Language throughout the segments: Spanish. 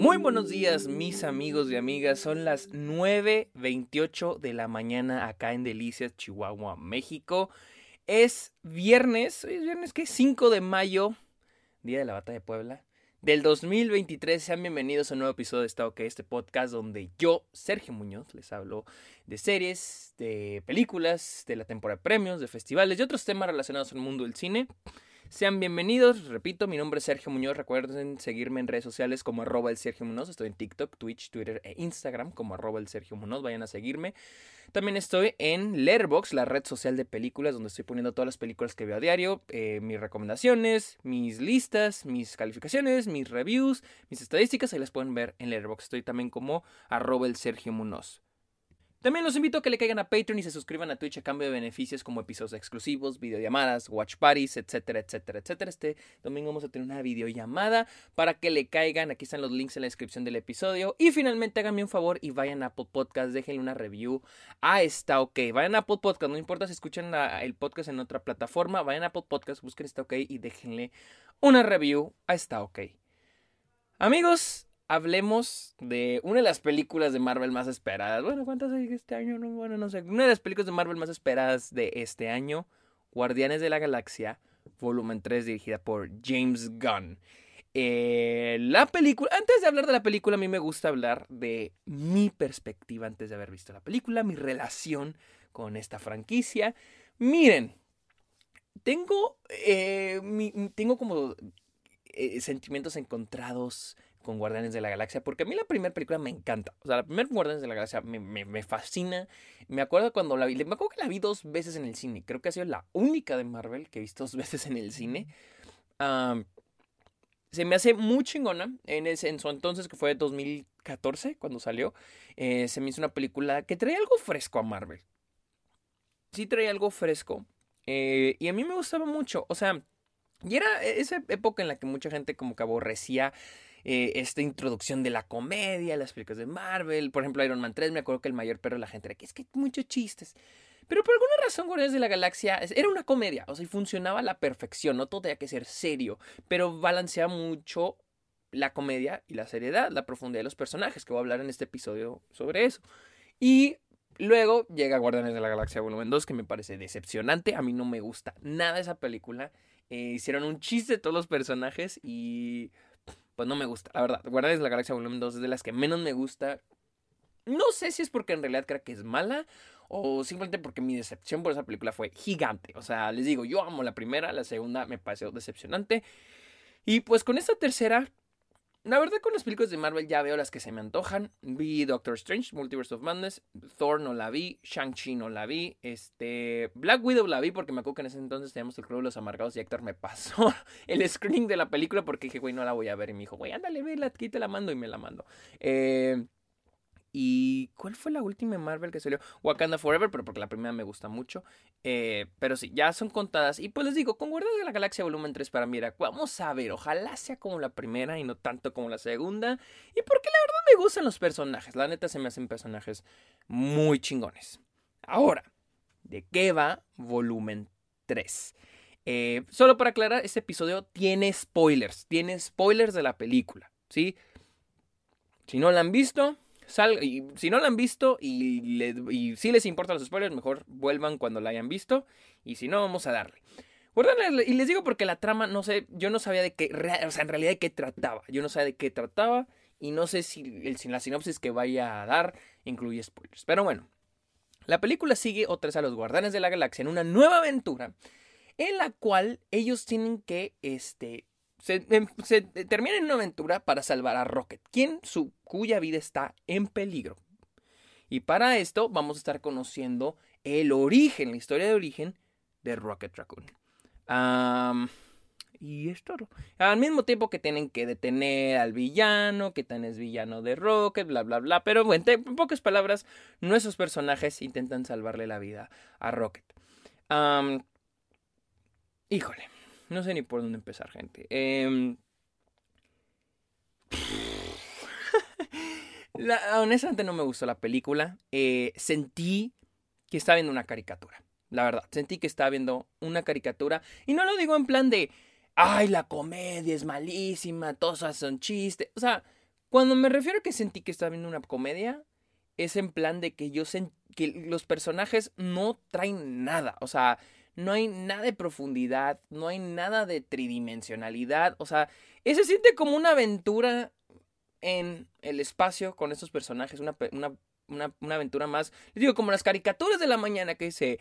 Muy buenos días mis amigos y amigas, son las 9.28 de la mañana acá en Delicias, Chihuahua, México. Es viernes, es viernes que 5 de mayo, día de la batalla de Puebla, del 2023. Sean bienvenidos a un nuevo episodio de Está OK, este podcast donde yo, Sergio Muñoz, les hablo de series, de películas, de la temporada de premios, de festivales y otros temas relacionados al mundo del cine. Sean bienvenidos, repito, mi nombre es Sergio Muñoz, recuerden seguirme en redes sociales como arroba el Sergio Muñoz, estoy en TikTok, Twitch, Twitter e Instagram como arroba el Sergio vayan a seguirme. También estoy en Letterboxd, la red social de películas, donde estoy poniendo todas las películas que veo a diario, eh, mis recomendaciones, mis listas, mis calificaciones, mis reviews, mis estadísticas, ahí las pueden ver en Letterboxd. Estoy también como arroba el Sergio Muñoz. También los invito a que le caigan a Patreon y se suscriban a Twitch a cambio de beneficios como episodios exclusivos, videollamadas, watch parties, etcétera, etcétera, etcétera. Este domingo vamos a tener una videollamada para que le caigan. Aquí están los links en la descripción del episodio. Y finalmente háganme un favor y vayan a Apple Podcast, déjenle una review a Está OK. Vayan a Apple Podcast, no importa si escuchan el podcast en otra plataforma, vayan a Apple Podcast, busquen Está OK y déjenle una review a Está OK. Amigos, hablemos de una de las películas de Marvel más esperadas. Bueno, ¿cuántas hay este año? No, bueno, no sé. Una de las películas de Marvel más esperadas de este año, Guardianes de la Galaxia, volumen 3, dirigida por James Gunn. Eh, la película, antes de hablar de la película, a mí me gusta hablar de mi perspectiva antes de haber visto la película, mi relación con esta franquicia. Miren, tengo, eh, tengo como eh, sentimientos encontrados con Guardianes de la Galaxia, porque a mí la primera película me encanta. O sea, la primera Guardianes de la Galaxia me, me, fascina. Me acuerdo cuando la vi, me acuerdo que la vi dos veces en el cine. Creo que ha sido la única de Marvel que he visto dos veces en el cine. se me hace muy chingona. En, ese, en su entonces, que fue 2014, cuando salió, eh, se me hizo una película que traía algo fresco a Marvel. Sí traía algo fresco. Eh, y a mí me gustaba mucho. O sea, y era esa época en la que mucha gente como que aborrecía eh, esta introducción de la comedia, las películas de Marvel. Por ejemplo, Iron Man 3, me acuerdo que el mayor perro de la gente era que es que muchos chistes. Pero por alguna razón, Guardianes de la Galaxia era una comedia, o sea, funcionaba a la perfección, no todo tenía que ser serio, pero balanceaba mucho la comedia y la seriedad, la profundidad de los personajes, que voy a hablar en este episodio sobre eso. Y luego llega Guardianes de la Galaxia Volumen 2, que me parece decepcionante, a mí no me gusta nada esa película. Eh, hicieron un chiste de todos los personajes y pues no me gusta, la verdad. Guardianes de la Galaxia Volumen 2 es de las que menos me gusta. No sé si es porque en realidad creo que es mala o simplemente porque mi decepción por esa película fue gigante. O sea, les digo, yo amo la primera, la segunda me pareció decepcionante. Y pues con esta tercera, la verdad, con las películas de Marvel ya veo las que se me antojan. Vi Doctor Strange, Multiverse of Madness. Thor no la vi. Shang-Chi no la vi. Este. Black Widow la vi porque me acuerdo que en ese entonces teníamos el Club de los Amargados y Héctor me pasó el screening de la película porque dije, güey, no la voy a ver. Y me dijo, güey, ándale, vela, aquí te la mando y me la mando. Eh. ¿Y cuál fue la última Marvel que salió? Wakanda Forever, pero porque la primera me gusta mucho. Eh, pero sí, ya son contadas. Y pues les digo, con Guardianes de la Galaxia Volumen 3 para mí vamos a ver, ojalá sea como la primera y no tanto como la segunda. Y porque la verdad me gustan los personajes. La neta se me hacen personajes muy chingones. Ahora, ¿de qué va Volumen 3? Eh, solo para aclarar, este episodio tiene spoilers. Tiene spoilers de la película, ¿sí? Si no la han visto, y si no la han visto y, si les importan los spoilers, mejor vuelvan cuando la hayan visto. Y si no, vamos a darle. Y les digo porque la trama, no sé, yo no sabía de qué, o sea, en realidad de qué trataba. Yo no sabía de qué trataba y no sé si, el, la sinopsis que vaya a dar incluye spoilers. Pero bueno, la película sigue otra vez a los Guardianes de la Galaxia en una nueva aventura en la cual ellos tienen que, este, se, termina en una aventura para salvar a Rocket, quien su, cuya vida está en peligro. Y para esto vamos a estar conociendo el origen, la historia de origen de Rocket Raccoon. y es todo. Al mismo tiempo que tienen que detener al villano, que tan es villano de Rocket, bla, bla, bla. Pero bueno, en pocas palabras, nuestros personajes intentan salvarle la vida a Rocket. híjole. No sé ni por dónde empezar, gente. Eh... honestamente no me gustó la película. Eh, sentí que estaba viendo una caricatura. La verdad, sentí que estaba viendo una caricatura. Y no lo digo en plan de, ay, la comedia es malísima, todos son chistes. O sea, Cuando me refiero a que sentí que estaba viendo una comedia, es en plan de que yo sentí que los personajes no traen nada. O sea, no hay nada de profundidad, no hay nada de tridimensionalidad. O sea, se siente como una aventura en el espacio con estos personajes, una, una, una, aventura más, les digo, como las caricaturas de la mañana que dice,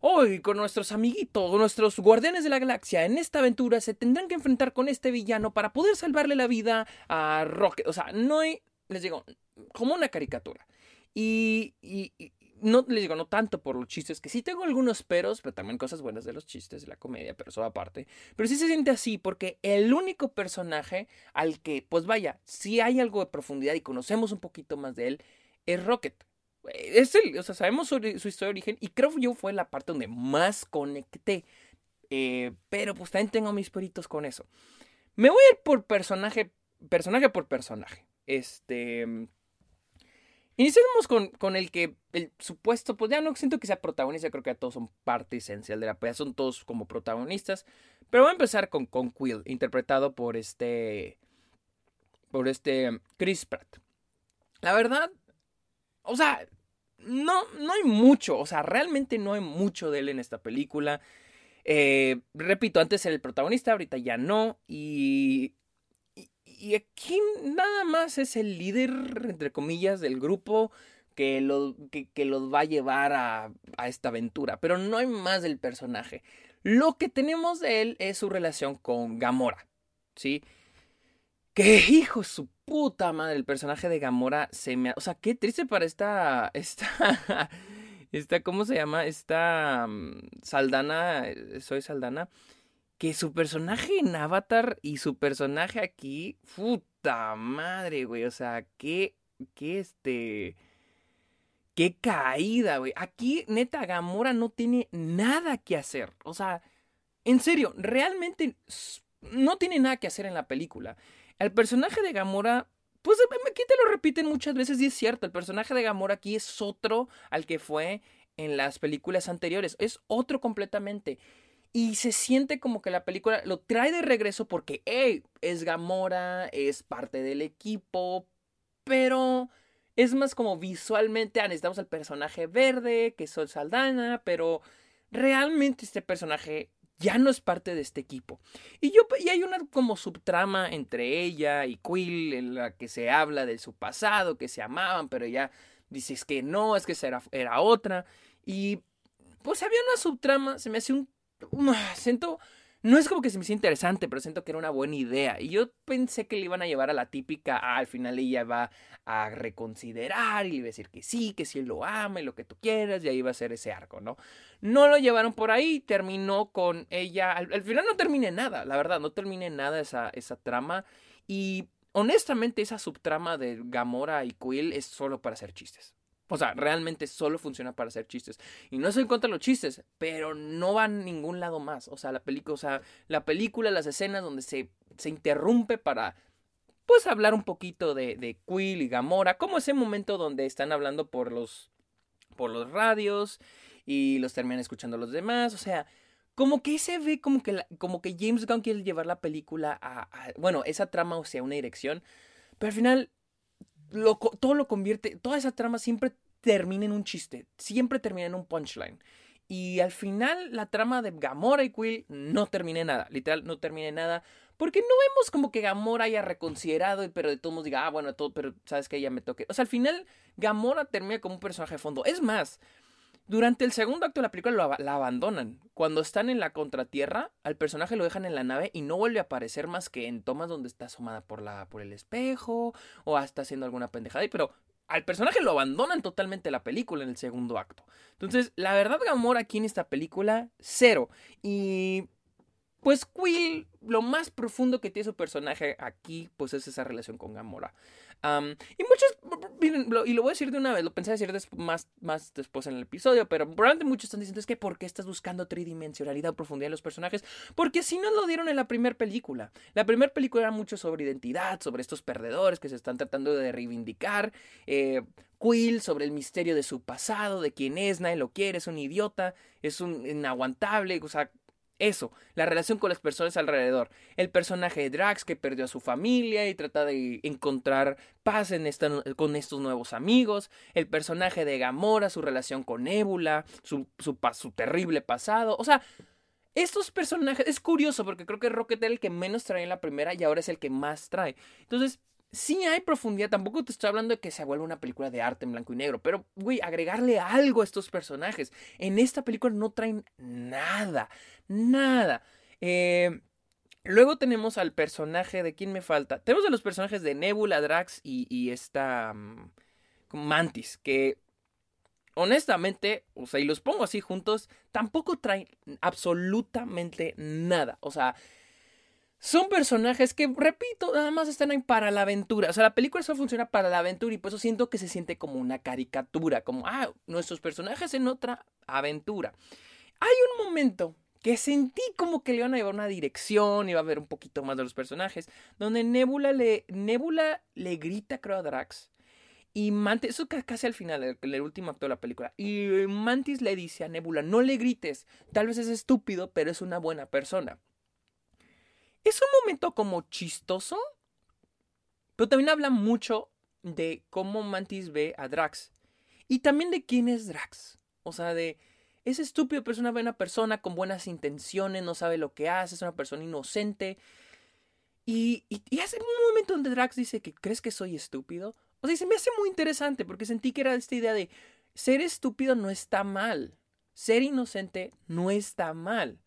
hoy con nuestros amiguitos, nuestros guardianes de la galaxia, en esta aventura se tendrán que enfrentar con este villano para poder salvarle la vida a Rocket. O sea, no hay, les digo, como una caricatura. Y, y, no les digo, no tanto por los chistes, que sí tengo algunos peros, pero también cosas buenas de los chistes, de la comedia, pero eso aparte. Pero sí se siente así, porque el único personaje al que, pues vaya, si hay algo de profundidad y conocemos un poquito más de él, es Rocket. Es él, o sea, sabemos su, su historia de origen y creo que yo fue la parte donde más conecté. Eh, pero pues también tengo mis peritos con eso. Me voy a ir por personaje, personaje por personaje. Este Iniciamos con, con, el que el supuesto, pues ya no siento que sea protagonista, creo que ya todos son parte esencial de la pelea, son todos como protagonistas. Pero voy a empezar con, con Quill, interpretado por este. por este Chris Pratt. La verdad, o sea, no, no hay mucho, o sea, realmente no hay mucho de él en esta película. Eh, repito, antes era el protagonista, ahorita ya no. Y y aquí nada más es el líder, entre comillas, del grupo que, lo, que, los va a llevar a, esta aventura. Pero no hay más del personaje. Lo que tenemos de él es su relación con Gamora. ¿Sí? Que hijo su puta madre, el personaje de Gamora se me... O sea, qué triste para esta... Esta... esta ¿Cómo se llama? Esta... Mm, Saldana... Eh, soy Saldana que su personaje en Avatar y su personaje aquí, puta madre, güey, o sea, qué, qué este, qué caída, güey. Aquí, neta, Gamora no tiene nada que hacer, o sea, en serio, realmente no tiene nada que hacer en la película. El personaje de Gamora pues aquí te lo repiten muchas veces y es cierto, el personaje de Gamora aquí es otro al que fue en las películas anteriores, es otro completamente. Y se siente como que la película lo trae de regreso porque, hey, es Gamora, es parte del equipo, pero es más como visualmente, ah, necesitamos al personaje verde, que es Saldana, pero realmente este personaje ya no es parte de este equipo. Y, yo, y hay una como subtrama entre ella y Quill en la que se habla de su pasado, que se amaban, pero ya dices que no, es que era, era otra. Y pues había una subtrama, se me hace un siento, no es como que se me hiciera interesante, pero siento que era una buena idea. Y yo pensé que le iban a llevar a la típica, ah, al final ella va a reconsiderar y iba a decir que sí, que sí él lo ama y lo que tú quieras, y ahí va a ser ese arco, ¿no? No lo llevaron por ahí, terminó con ella, al, final no terminé nada, la verdad, no terminé nada esa, esa trama. Y honestamente esa subtrama de Gamora y Quill es solo para hacer chistes. O sea, realmente solo funciona para hacer chistes. Y no en contra los chistes, pero no va a ningún lado más. O sea, la película, o sea, la película, las escenas donde se, se interrumpe para pues hablar un poquito de, de Quill y Gamora, como ese momento donde están hablando por los por los radios y los terminan escuchando los demás, o sea, como que se ve como que como que James Gunn quiere llevar la película a bueno, esa trama o sea, una dirección, pero al final todo lo convierte, toda esa trama siempre termina en un chiste, siempre termina en un punchline. Y al final la trama de Gamora y Quill no termina en nada, literal no termina en nada, porque no vemos como que Gamora haya reconsiderado, pero de todos diga, ah, bueno, todo, pero sabes que ella me toque. O sea, al final Gamora termina como un personaje de fondo. Es más, durante el segundo acto de la película la abandonan. Cuando están en la contratierra, al personaje lo dejan en la nave y no vuelve a aparecer más que en tomas donde está asomada por, la, por el espejo o hasta haciendo alguna pendejada. Pero al personaje lo abandonan totalmente la película en el segundo acto. Entonces, la verdad, Gamora aquí en esta película, cero. Y pues Quill, lo más profundo que tiene su personaje aquí, pues es esa relación con Gamora y muchos, miren, y lo voy a decir de una vez, lo pensé decir más, más después en el episodio, pero probablemente muchos están diciendo es que ¿por qué estás buscando tridimensionalidad o profundidad en los personajes? Porque si no lo dieron en la primera película. La primera película era mucho sobre identidad, sobre estos perdedores que se están tratando de reivindicar. Eh, Quill sobre el misterio de su pasado, de quién es, nadie lo quiere, es un idiota, es un inaguantable, o sea, Eso, la relación con las personas alrededor. El personaje de Drax que perdió a su familia y trata de encontrar paz con estos nuevos amigos. El personaje de Gamora, su relación con Nebula, su, su, su terrible pasado. O sea, estos personajes, es curioso porque creo que Rocket era el que menos trae en la primera y ahora es el que más trae. Entonces, sí hay profundidad, tampoco te estoy hablando de que se vuelva una película de arte en blanco y negro, pero, güey, agregarle algo a estos personajes. En esta película no traen nada, nada. Eh, luego tenemos al personaje, ¿de quién me falta? Tenemos a los personajes de Nebula, Drax y, esta mm, Mantis, que honestamente, o sea, y los pongo así juntos, tampoco traen absolutamente nada. O sea, son personajes que, repito, nada más están ahí para la aventura. O sea, la película solo funciona para la aventura y por eso siento que se siente como una caricatura, como, ah, nuestros personajes en otra aventura. Hay un momento que sentí como que le iban a llevar una dirección, iba a ver un poquito más de los personajes, donde Nebula le, Nebula le grita, creo, a Drax y Mantis, eso casi al final, el, el, último acto de la película. Y Mantis le dice a Nebula, no le grites, tal vez es estúpido, pero es una buena persona. Es un momento como chistoso, pero también habla mucho de cómo Mantis ve a Drax. Y también de quién es Drax. O sea, de... Es estúpido, pero es una buena persona con buenas intenciones, no sabe lo que hace, es una persona inocente. Y, hace un momento donde Drax dice que crees que soy estúpido. O sea, se me hace muy interesante porque sentí que era esta idea de ser estúpido no está mal. Ser inocente no está mal.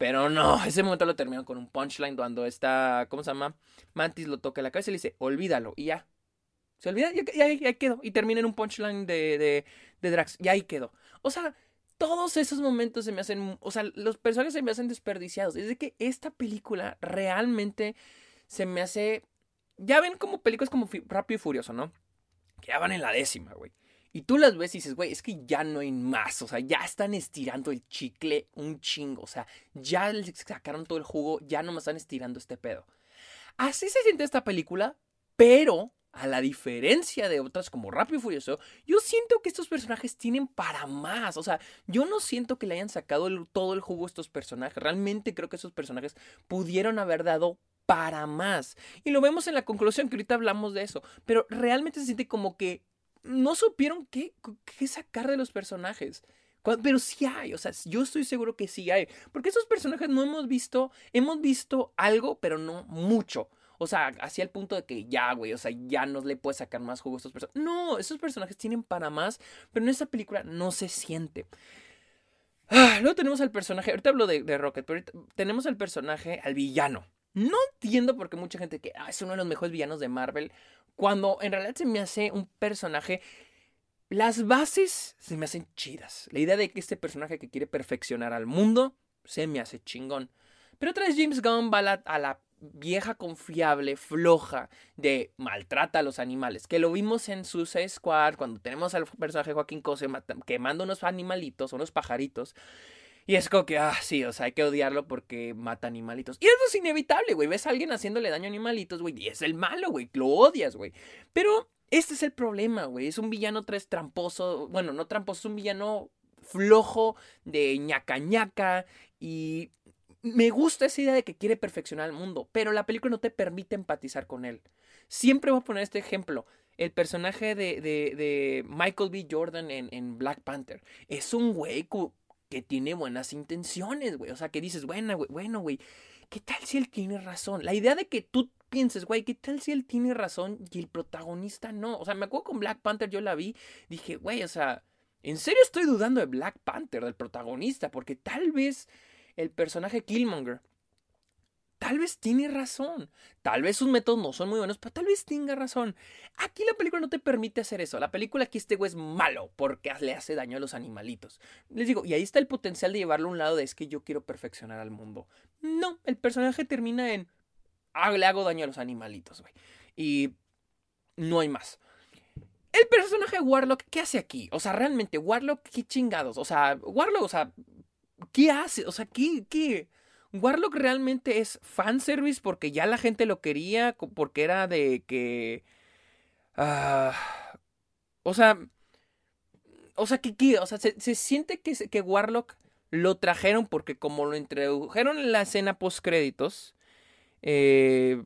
Pero no, ese momento lo terminó con un punchline cuando está, ¿cómo se llama? Mantis lo toca en la cabeza y le dice, olvídalo, y ya. Se olvida, y ahí, quedó. Y termina en un punchline de, de, de Drax, y ahí quedó. O sea, todos esos momentos se me hacen, o sea, los personajes se me hacen desperdiciados. Es de que esta película realmente se me hace ya ven como películas como Rápido y Furioso, ¿no? Que ya van en la décima, güey. Y tú las ves y dices, güey, es que ya no hay más. O sea, ya están estirando el chicle un chingo. O sea, ya les sacaron todo el jugo, ya no me están estirando este pedo. Así se siente esta película, pero a la diferencia de otras como Rápido y Furioso, yo siento que estos personajes tienen para más. O sea, yo no siento que le hayan sacado todo el jugo a estos personajes. Realmente creo que esos personajes pudieron haber dado para más. Y lo vemos en la conclusión, que ahorita hablamos de eso. Pero realmente se siente como que no supieron qué, qué sacar de los personajes. Pero sí hay, o sea, yo estoy seguro que sí hay. Porque esos personajes no hemos visto, hemos visto algo, pero no mucho. O sea, hacia el punto de que ya, güey, o sea, ya no le puedes sacar más jugo a estos personajes. No, esos personajes tienen para más, pero en esta película no se siente. Ah, luego tenemos al personaje, ahorita hablo de, Rocket, pero tenemos al personaje, al villano. No entiendo por qué mucha gente que ah, es uno de los mejores villanos de Marvel, cuando en realidad se me hace un personaje... Las bases se me hacen chidas. La idea de que este personaje que quiere perfeccionar al mundo se me hace chingón. Pero otra vez James Gunn va a la, vieja confiable, floja, de maltrata a los animales. Que lo vimos en Suicide Squad, cuando tenemos al personaje Joaquín Cose quemando unos animalitos, unos pajaritos. Y es como que, ah, sí, o sea, hay que odiarlo porque mata animalitos. Y eso es inevitable, güey. Ves a alguien haciéndole daño a animalitos, güey, y es el malo, güey. Lo odias, güey. Pero este es el problema, güey. Es un villano tres tramposo. Bueno, no tramposo, es un villano flojo de ñaca ñaca. Y me gusta esa idea de que quiere perfeccionar el mundo, pero la película no te permite empatizar con él. Siempre voy a poner este ejemplo. El personaje de, de, de Michael B. Jordan en, en, Black Panther es un güey que tiene buenas intenciones, güey. O sea, que dices, bueno, güey, bueno, güey, ¿qué tal si él tiene razón? La idea de que tú pienses, güey, ¿qué tal si él tiene razón y el protagonista no? O sea, me acuerdo con Black Panther, yo la vi, dije, güey, o sea, en serio estoy dudando de Black Panther, del protagonista, porque tal vez el personaje Killmonger tal vez tiene razón. Tal vez sus métodos no son muy buenos, pero tal vez tenga razón. Aquí la película no te permite hacer eso. La película aquí este güey es malo porque le hace daño a los animalitos. Les digo, y ahí está el potencial de llevarlo a un lado de es que yo quiero perfeccionar al mundo. No, el personaje termina en ah, le hago daño a los animalitos, güey. Y no hay más. El personaje Warlock, ¿qué hace aquí? O sea, realmente, Warlock, ¿qué chingados? O sea, Warlock, o sea, ¿qué hace? O sea, ¿qué, qué? Warlock realmente es fanservice porque ya la gente lo quería, porque era de que... Uh, o sea... O sea, que, o sea se, siente que, que Warlock lo trajeron porque como lo introdujeron en la escena post créditos, eh,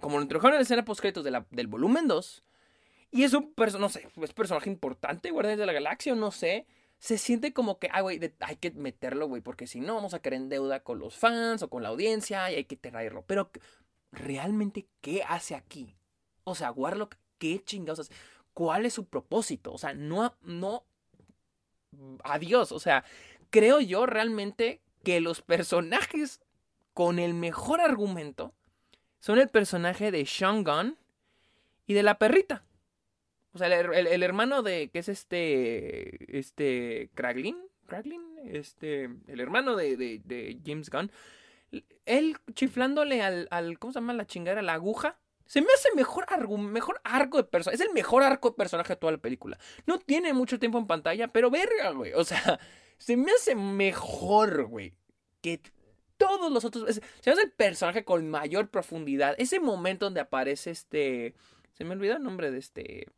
como lo introdujeron en la escena post créditos del volumen 2, y es un personaje, no sé, es personaje importante, Guardianes de la Galaxia, no sé, se siente como que, ay, güey, hay que meterlo, güey, porque si no vamos a caer en deuda con los fans o con la audiencia y hay que traerlo. Pero, ¿realmente qué hace aquí? O sea, Warlock, ¿qué chingados hace? ¿Cuál es su propósito? O sea, no, no, adiós, o sea, creo yo realmente que los personajes con el mejor argumento son el personaje de Sean Gunn y de la perrita. O sea, el, hermano de, ¿qué es este, este, Kraglin? Kraglin, este, el hermano de, de, James Gunn. Él chiflándole al, al, ¿cómo se llama la chingada? La aguja. Se me hace mejor, mejor arco de personaje. Es el mejor arco de personaje de toda la película. No tiene mucho tiempo en pantalla, pero verga, güey. O sea, se me hace mejor, güey. Que todos los otros. Se me hace el personaje con mayor profundidad. Ese momento donde aparece este. Se me olvidó el nombre de este.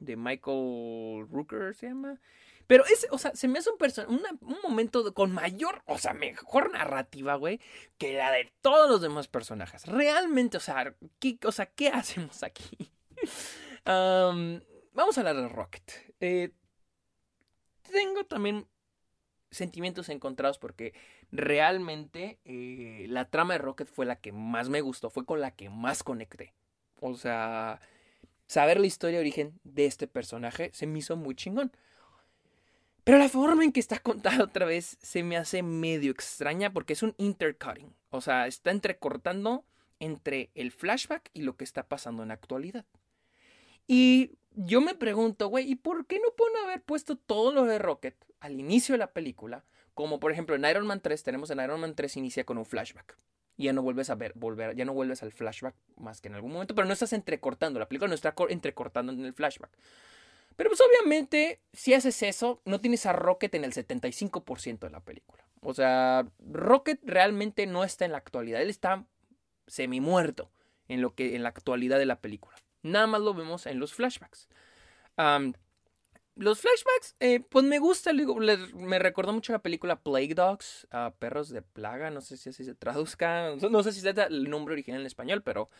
De Michael Rooker se llama. Pero ese, o sea, se me hace un, un momento con mayor, o sea, mejor narrativa, güey, que la de todos los demás personajes. Realmente, o sea, ¿qué, o sea, ¿qué hacemos aquí? vamos a hablar de Rocket. Eh, tengo también sentimientos encontrados porque realmente eh, la trama de Rocket fue la que más me gustó, fue con la que más conecté. O sea, saber la historia de origen de este personaje se me hizo muy chingón. Pero la forma en que está contada otra vez se me hace medio extraña porque es un intercutting. O sea, está entrecortando entre el flashback y lo que está pasando en la actualidad. Y yo me pregunto, güey, ¿y por qué no pueden haber puesto todo lo de Rocket al inicio de la película? Como por ejemplo en Iron Man 3, tenemos en Iron Man 3 inicia con un flashback. Y ya no vuelves a ver, volver, ya no vuelves al flashback más que en algún momento, pero no estás entrecortando, la película no está entrecortando en el flashback. Pero pues obviamente, si haces eso, no tienes a Rocket en el 75% de la película. O sea, Rocket realmente no está en la actualidad, él está semi muerto en, lo que, en la actualidad de la película. Nada más lo vemos en los flashbacks. Los flashbacks, eh, pues me gusta, me recordó mucho la película Plague Dogs, Perros de Plaga, no sé si así se traduzca, no sé si es el nombre original en español, pero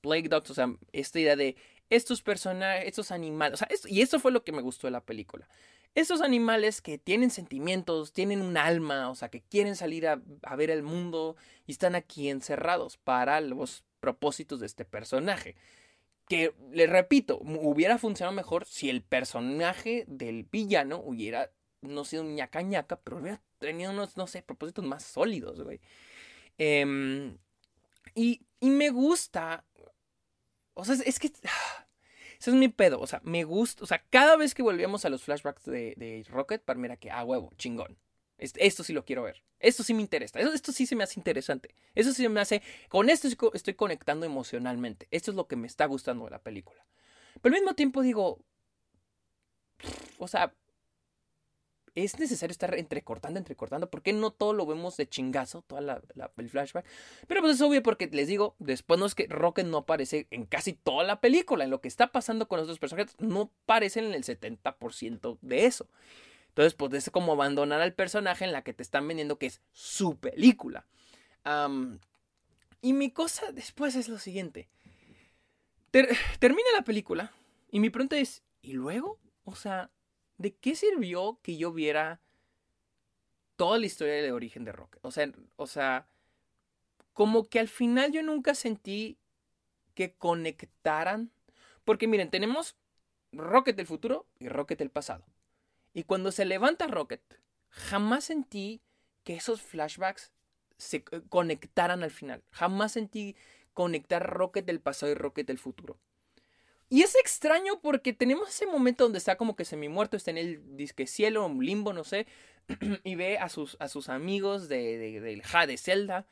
Plague Dogs, o sea, esta idea de estos personajes, estos animales, o sea, y eso fue lo que me gustó de la película. Estos animales que tienen sentimientos, tienen un alma, o sea, que quieren salir a, a ver el mundo y están aquí encerrados para los propósitos de este personaje que, le repito, hubiera funcionado mejor si el personaje del villano hubiera no sido un ñaca ñaca, pero hubiera tenido unos, no sé, propósitos más sólidos, güey. Em, y, y, me gusta. O sea, es que. Ese es mi pedo. O sea, me gusta. O sea, cada vez que volvíamos a los flashbacks de, de Rocket, para mira que, a huevo, chingón. Esto sí lo quiero ver. Esto sí me interesa. Esto, sí se me hace interesante. Eso sí me hace. Con esto estoy conectando emocionalmente. Esto es lo que me está gustando de la película. Pero al mismo tiempo digo. O sea. Es necesario estar entrecortando, entrecortando. ¿Por qué no todo lo vemos de chingazo? Todo el flashback. Pero pues es obvio porque les digo. Después no es que Rocket no aparece en casi toda la película. En lo que está pasando con los dos personajes. No aparecen en el 70% de eso. Entonces, pues es como abandonar al personaje en la que te están vendiendo que es su película. y mi cosa después es lo siguiente. termina la película y mi pregunta es, ¿y luego? O sea, ¿de qué sirvió que yo viera toda la historia de origen de Rocket? O sea, o sea, como que al final yo nunca sentí que conectaran. Porque miren, tenemos Rocket del futuro y Rocket del pasado. Y cuando se levanta Rocket, jamás sentí que esos flashbacks se eh, conectaran al final. Jamás sentí conectar Rocket del pasado y Rocket del futuro. Y es extraño porque tenemos ese momento donde está como que semi muerto, está en el disque cielo, un limbo, no sé, y ve a sus, a sus amigos de, de, del Ja de Zelda.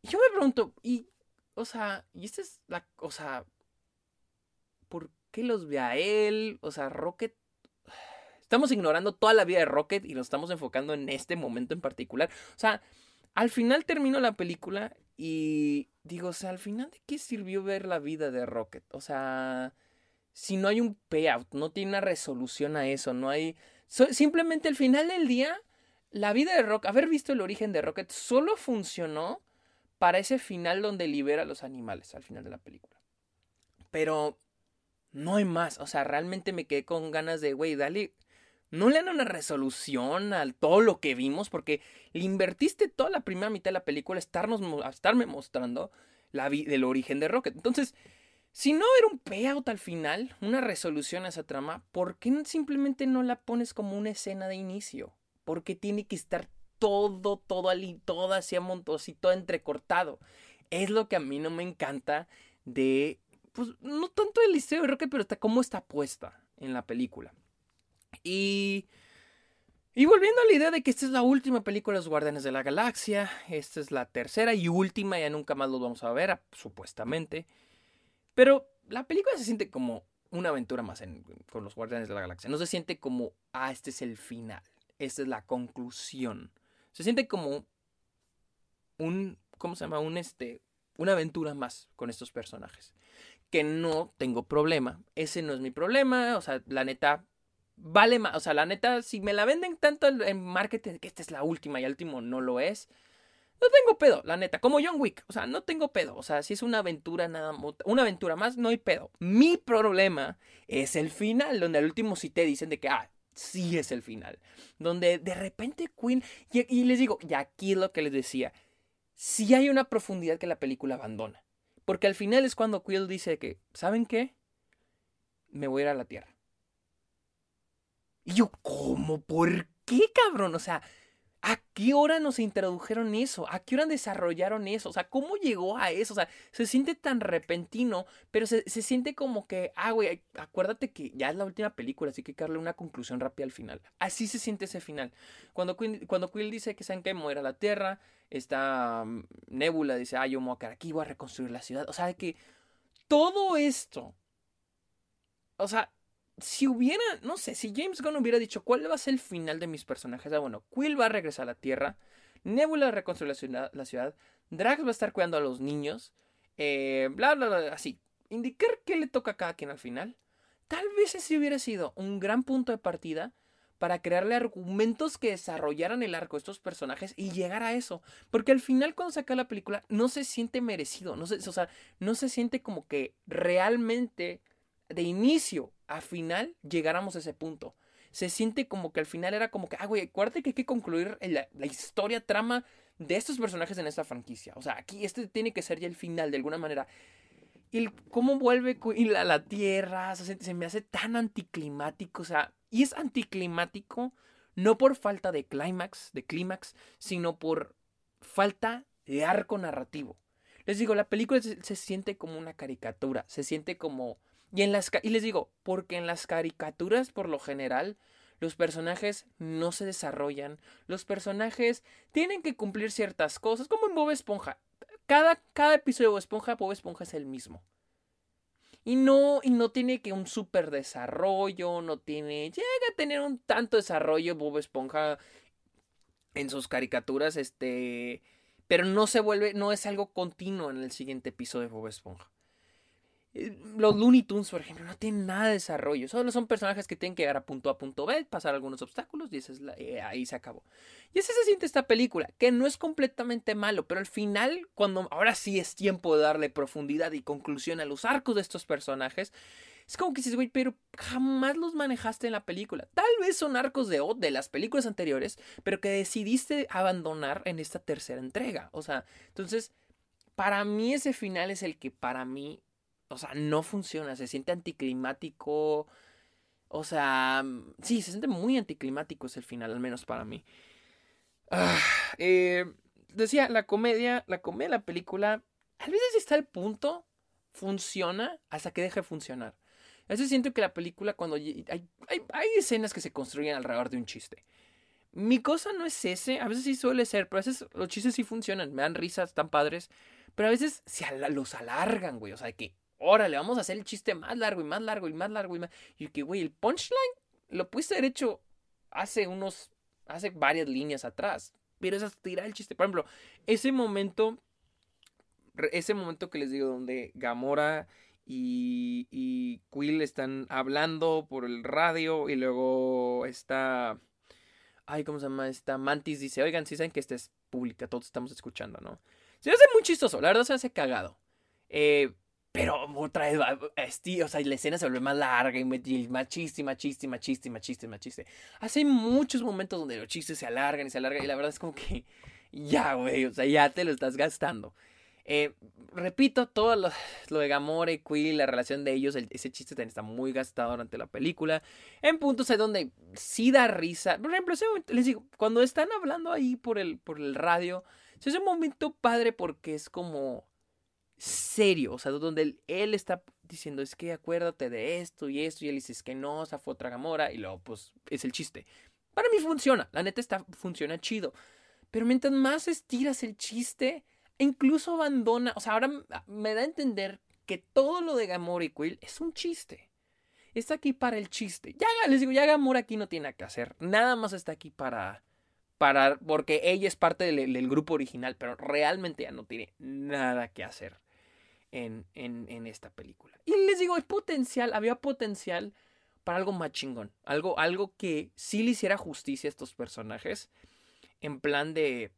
Y yo me pregunto, y, o sea, y esta es la, o sea, ¿por qué los ve a él? O sea, Rocket Estamos ignorando toda la vida de Rocket y nos estamos enfocando en este momento en particular. O sea, al final termino la película y digo, o sea, al final de qué sirvió ver la vida de Rocket? O sea, si no hay un payout, no tiene una resolución a eso, no hay... simplemente al final del día la vida de Rock, haber visto el origen de Rocket, solo funcionó para ese final donde libera a los animales al final de la película. Pero no hay más. O sea, realmente me quedé con ganas de, güey, dale. No le dan una resolución a todo lo que vimos, porque le invertiste toda la primera mitad de la película a, estarnos, estarme mostrando la del origen de Rocket. Entonces, si no era un payout al final, una resolución a esa trama, ¿por qué simplemente no la pones como una escena de inicio? Porque tiene que estar todo, todo ali, todo así todo entrecortado. Es lo que a mí no me encanta de pues no tanto el liceo de Rocket, pero está cómo está puesta en la película. Y y volviendo a la idea de que esta es la última película de los Guardianes de la Galaxia, esta es la tercera y última, ya nunca más lo vamos a ver, supuestamente. Pero la película se siente como una aventura más con los Guardianes de la Galaxia. No se siente como, ah, este es el final, esta es la conclusión. Se siente como un, ¿cómo se llama? Un, este, una aventura más con estos personajes que no tengo problema. Ese no es mi problema. O sea, la neta, vale más. O sea, la neta, si me la venden tanto en marketing que esta es la última y el último no lo es. No tengo pedo, la neta, como John Wick, o sea, no tengo pedo, o sea, si es una aventura nada una aventura más, no hay pedo. Mi problema es el final, donde al último sí te dicen de que, ah, sí es el final. Donde de repente Queen, y, les digo, y aquí lo que les decía, sí hay una profundidad que la película abandona. Porque al final es cuando Quill dice que, ¿saben qué? Me voy a ir a la Tierra. Y yo, ¿cómo? ¿Por qué, cabrón? O sea, ¿a qué hora nos introdujeron eso? ¿A qué hora desarrollaron eso? O sea, ¿cómo llegó a eso? O sea, se siente tan repentino, pero se, siente como que, ah, güey, acuérdate que ya es la última película, así que hay que darle una conclusión rápida al final. Así se siente ese final. Cuando cuando Quill dice que saben que me voy a ir a la Tierra, esta mm, Nebula dice, ah, yo me voy a aquí, voy a reconstruir la ciudad. O sea, de que todo esto, o sea, si hubiera, no sé, si James Gunn hubiera dicho cuál va a ser el final de mis personajes, ah, bueno, Quill va a regresar a la Tierra, Nebula reconstruir la ciudad, la ciudad Drax va a estar cuidando a los niños, eh, bla, bla, bla, así. Indicar qué le toca a cada quien al final. Tal vez ese hubiera sido un gran punto de partida para crearle argumentos que desarrollaran el arco de estos personajes y llegar a eso. Porque al final cuando saca la película no se siente merecido, no o sea, no se siente como que realmente de inicio a final llegáramos a ese punto. Se siente como que al final era como que, ah, güey, acuérdate que hay que concluir la, historia, trama de estos personajes en esta franquicia. O sea, aquí este tiene que ser ya el final de alguna manera. Y cómo vuelve a la tierra, se, se me hace tan anticlimático, o sea, y es anticlimático no por falta de clímax, de clímax, sino por falta de arco narrativo. Les digo, la película se, siente como una caricatura, se siente como y les digo, porque en las caricaturas por lo general los personajes no se desarrollan, los personajes tienen que cumplir ciertas cosas, como en Bob Esponja. Cada, cada episodio de Bob Esponja, Bob Esponja es el mismo. Y no, y no tiene que un super desarrollo, no tiene, llega a tener un tanto desarrollo Bob Esponja en sus caricaturas, este, pero no se vuelve, no es algo continuo en el siguiente episodio de Bob Esponja. Eh, los Looney Tunes, por ejemplo, no tienen nada de desarrollo. Solo son personajes que tienen que llegar a punto A, punto B, pasar algunos obstáculos y es eh, ahí se acabó. Y así se siente esta película, que no es completamente malo, pero al final, cuando ahora sí es tiempo de darle profundidad y conclusión a los arcos de estos personajes, es como que dices, güey, pero jamás los manejaste en la película. Tal vez son arcos de, de las películas anteriores, pero que decidiste abandonar en esta tercera entrega. O sea, entonces, para mí ese final es el que para mí o sea, no funciona, se siente anticlimático. O sea, sí, se siente muy anticlimático es el final, al menos para mí. Ah, eh, decía, la comedia, la comedia la película, a veces está el punto, funciona hasta que deje de funcionar. A veces siento que la película, cuando hay, hay, hay escenas que se construyen alrededor de un chiste. Mi cosa no es ese, a veces sí suele ser, pero a veces los chistes sí funcionan, me dan risas, están padres, pero a veces se los alargan, güey, o sea, que órale, vamos a hacer el chiste más largo y más largo y más largo y más. Y que, güey, el punchline lo pudiste haber hecho hace unos, hace varias líneas atrás. Pero es tirar el chiste. Por ejemplo, ese momento, ese momento que les digo, donde Gamora y, y Quill están hablando por el radio y luego está... ay, ¿cómo se llama? Esta Mantis dice, oigan, si saben que esta es pública, todos estamos escuchando, ¿no? Se hace muy chistoso, la verdad se hace cagado. Eh, pero otra vez, o sea, la escena se vuelve más larga y más chiste, más chiste, más chiste, más chiste, más chiste. Hace muchos momentos donde los chistes se alargan y se alargan y la verdad es como que ya, güey, o sea, ya te lo estás gastando. Eh, repito, todo lo, de Gamora y Quill, la relación de ellos, ese chiste también está muy gastado durante la película. En puntos hay donde sí da risa. Por ejemplo, les digo, cuando están hablando ahí por el, por el radio, es un momento padre porque es como serio, o sea, donde él, está diciendo, es que acuérdate de esto y esto, y él dice, es que no, esa fue otra Gamora, y luego, pues, es el chiste. Para mí funciona, la neta está, funciona chido. Pero mientras más estiras el chiste, incluso abandona, o sea, ahora me da a entender que todo lo de Gamora y Quill es un chiste. Está aquí para el chiste. Ya les digo, ya Gamora aquí no tiene nada que hacer. Nada más está aquí para para porque ella es parte del, grupo original, pero realmente ya no tiene nada que hacer en, en, esta película. Y les digo, hay potencial, había potencial para algo más chingón. Algo, algo que sí le hiciera justicia a estos personajes. En plan de.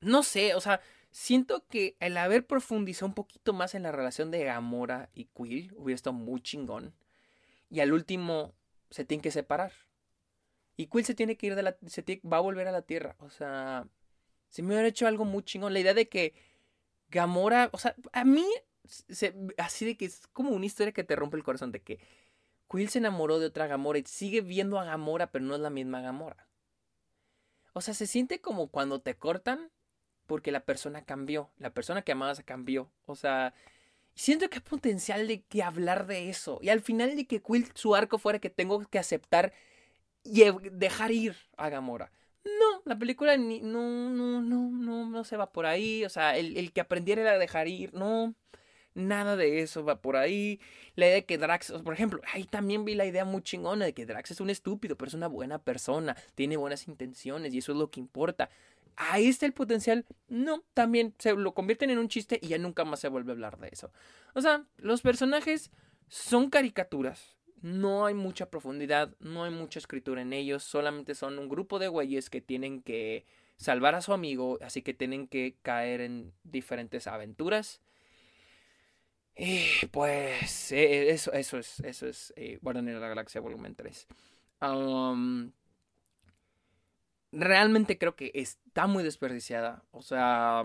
No sé, o sea, siento que el haber profundizado un poquito más en la relación de Gamora y Quill hubiera estado muy chingón. Y al último se tienen que separar. Y Quill se tiene que ir de la. Se va a volver a la Tierra. O sea. Se me hubiera hecho algo muy chingón. La idea de que Gamora, o sea, a mí, así de que es como una historia que te rompe el corazón, de que Quill se enamoró de otra Gamora y sigue viendo a Gamora, pero no es la misma Gamora. O sea, se siente como cuando te cortan porque la persona cambió, la persona que amabas cambió. O sea, siento que hay potencial de que hablar de eso. Y al final de que Quill, su arco fuera que tengo que aceptar y dejar ir a Gamora. No, la película ni, no, no, no, no, no se va por ahí. O sea, el, que aprendiera era dejar ir, no. Nada de eso va por ahí. La idea de que Drax, por ejemplo, ahí también vi la idea muy chingona de que Drax es un estúpido, pero es una buena persona, tiene buenas intenciones y eso es lo que importa. Ahí está el potencial. No, también se lo convierten en un chiste y ya nunca más se vuelve a hablar de eso. O sea, los personajes son caricaturas no hay mucha profundidad, no hay mucha escritura en ellos, solamente son un grupo de güeyes que tienen que salvar a su amigo, así que tienen que caer en diferentes aventuras. Y pues eh, eso, eso es, eso es eh, de la Galaxia Volumen 3. realmente creo que está muy desperdiciada. O sea,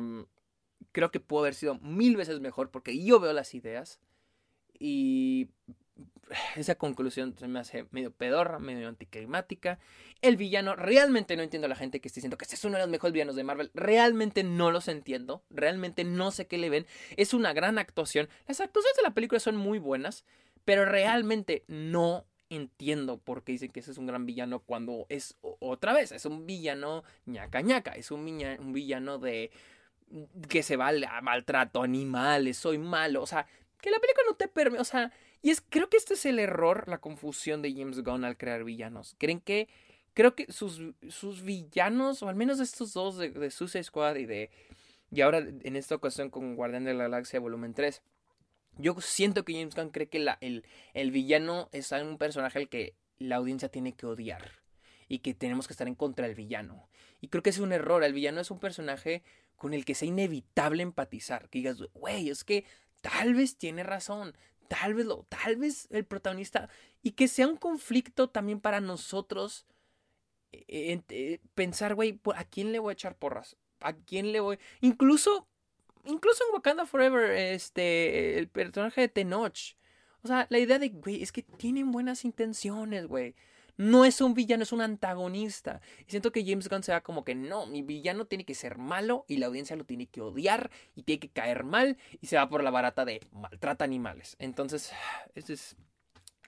creo que pudo haber sido mil veces mejor porque yo veo las ideas. Y esa conclusión se me hace medio pedorra, medio anticlimática. El villano, realmente no entiendo a la gente que esté diciendo que este es uno de los mejores villanos de Marvel. Realmente no los entiendo. Realmente no sé qué le ven. Es una gran actuación. Las actuaciones de la película son muy buenas, pero realmente no entiendo por qué dicen que ese es un gran villano cuando es otra vez, es un villano ñaca ñaca, es un, un villano de que se va a maltrato animales, soy malo, o sea, que la película no te permite, o sea, y es, creo que este es el error, la confusión de James Gunn al crear villanos. Creen que, creo que sus, sus villanos, o al menos estos dos de, de Suicide Squad y de, y ahora en esta ocasión con Guardián de la Galaxia Volumen 3, yo siento que James Gunn cree que la, el, el villano es un personaje al que la audiencia tiene que odiar y que tenemos que estar en contra del villano. Y creo que es un error. El villano es un personaje con el que sea inevitable empatizar. Que digas, güey, es que tal vez tiene razón, tal vez lo, tal vez el protagonista, y que sea un conflicto también para nosotros eh, eh, pensar, güey, ¿a quién le voy a echar porras? ¿A quién le voy? Incluso, incluso en Wakanda Forever, este, el personaje de Tenoch. O sea, la idea de, güey, es que tienen buenas intenciones, güey no es un villano, es un antagonista. Y siento que James Gunn se va como que no, mi villano tiene que ser malo y la audiencia lo tiene que odiar y tiene que caer mal y se va por la barata de maltrata animales. Entonces, ese es,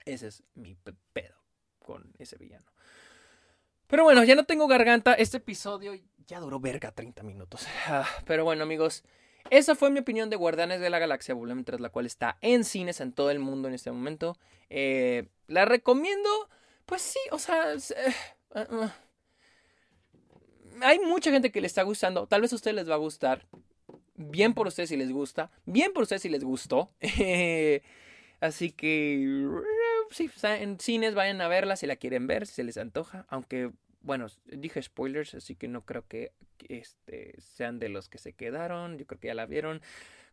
ese es mi pedo con ese villano. Pero bueno, ya no tengo garganta. Este episodio ya duró verga 30 minutos. Ah, pero bueno, amigos. Esa fue mi opinión de Guardianes de la Galaxia Volumen 3, la cual está en cines en todo el mundo en este momento. Eh, la recomiendo pues sí, o sea... Eh, eh, hay mucha gente que le está gustando. Tal vez a ustedes les va a gustar. Bien por ustedes si les gusta. Bien por ustedes si les gustó. así que... sí, en cines vayan a verla si la quieren ver, si se les antoja. Aunque, bueno, dije spoilers, así que no creo que este, sean de los que se quedaron. Yo creo que ya la vieron.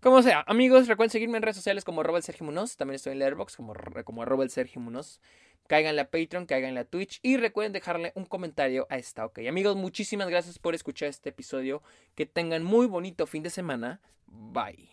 Como sea, amigos, recuerden seguirme en redes sociales como Robert Sergio Munoz. También estoy en Letterboxd como, como Robert Sergio Munoz. Caigan a Patreon, caigan a Twitch y recuerden dejarle un comentario a esta ok. Amigos, muchísimas gracias por escuchar este episodio. Que tengan muy bonito fin de semana. Bye.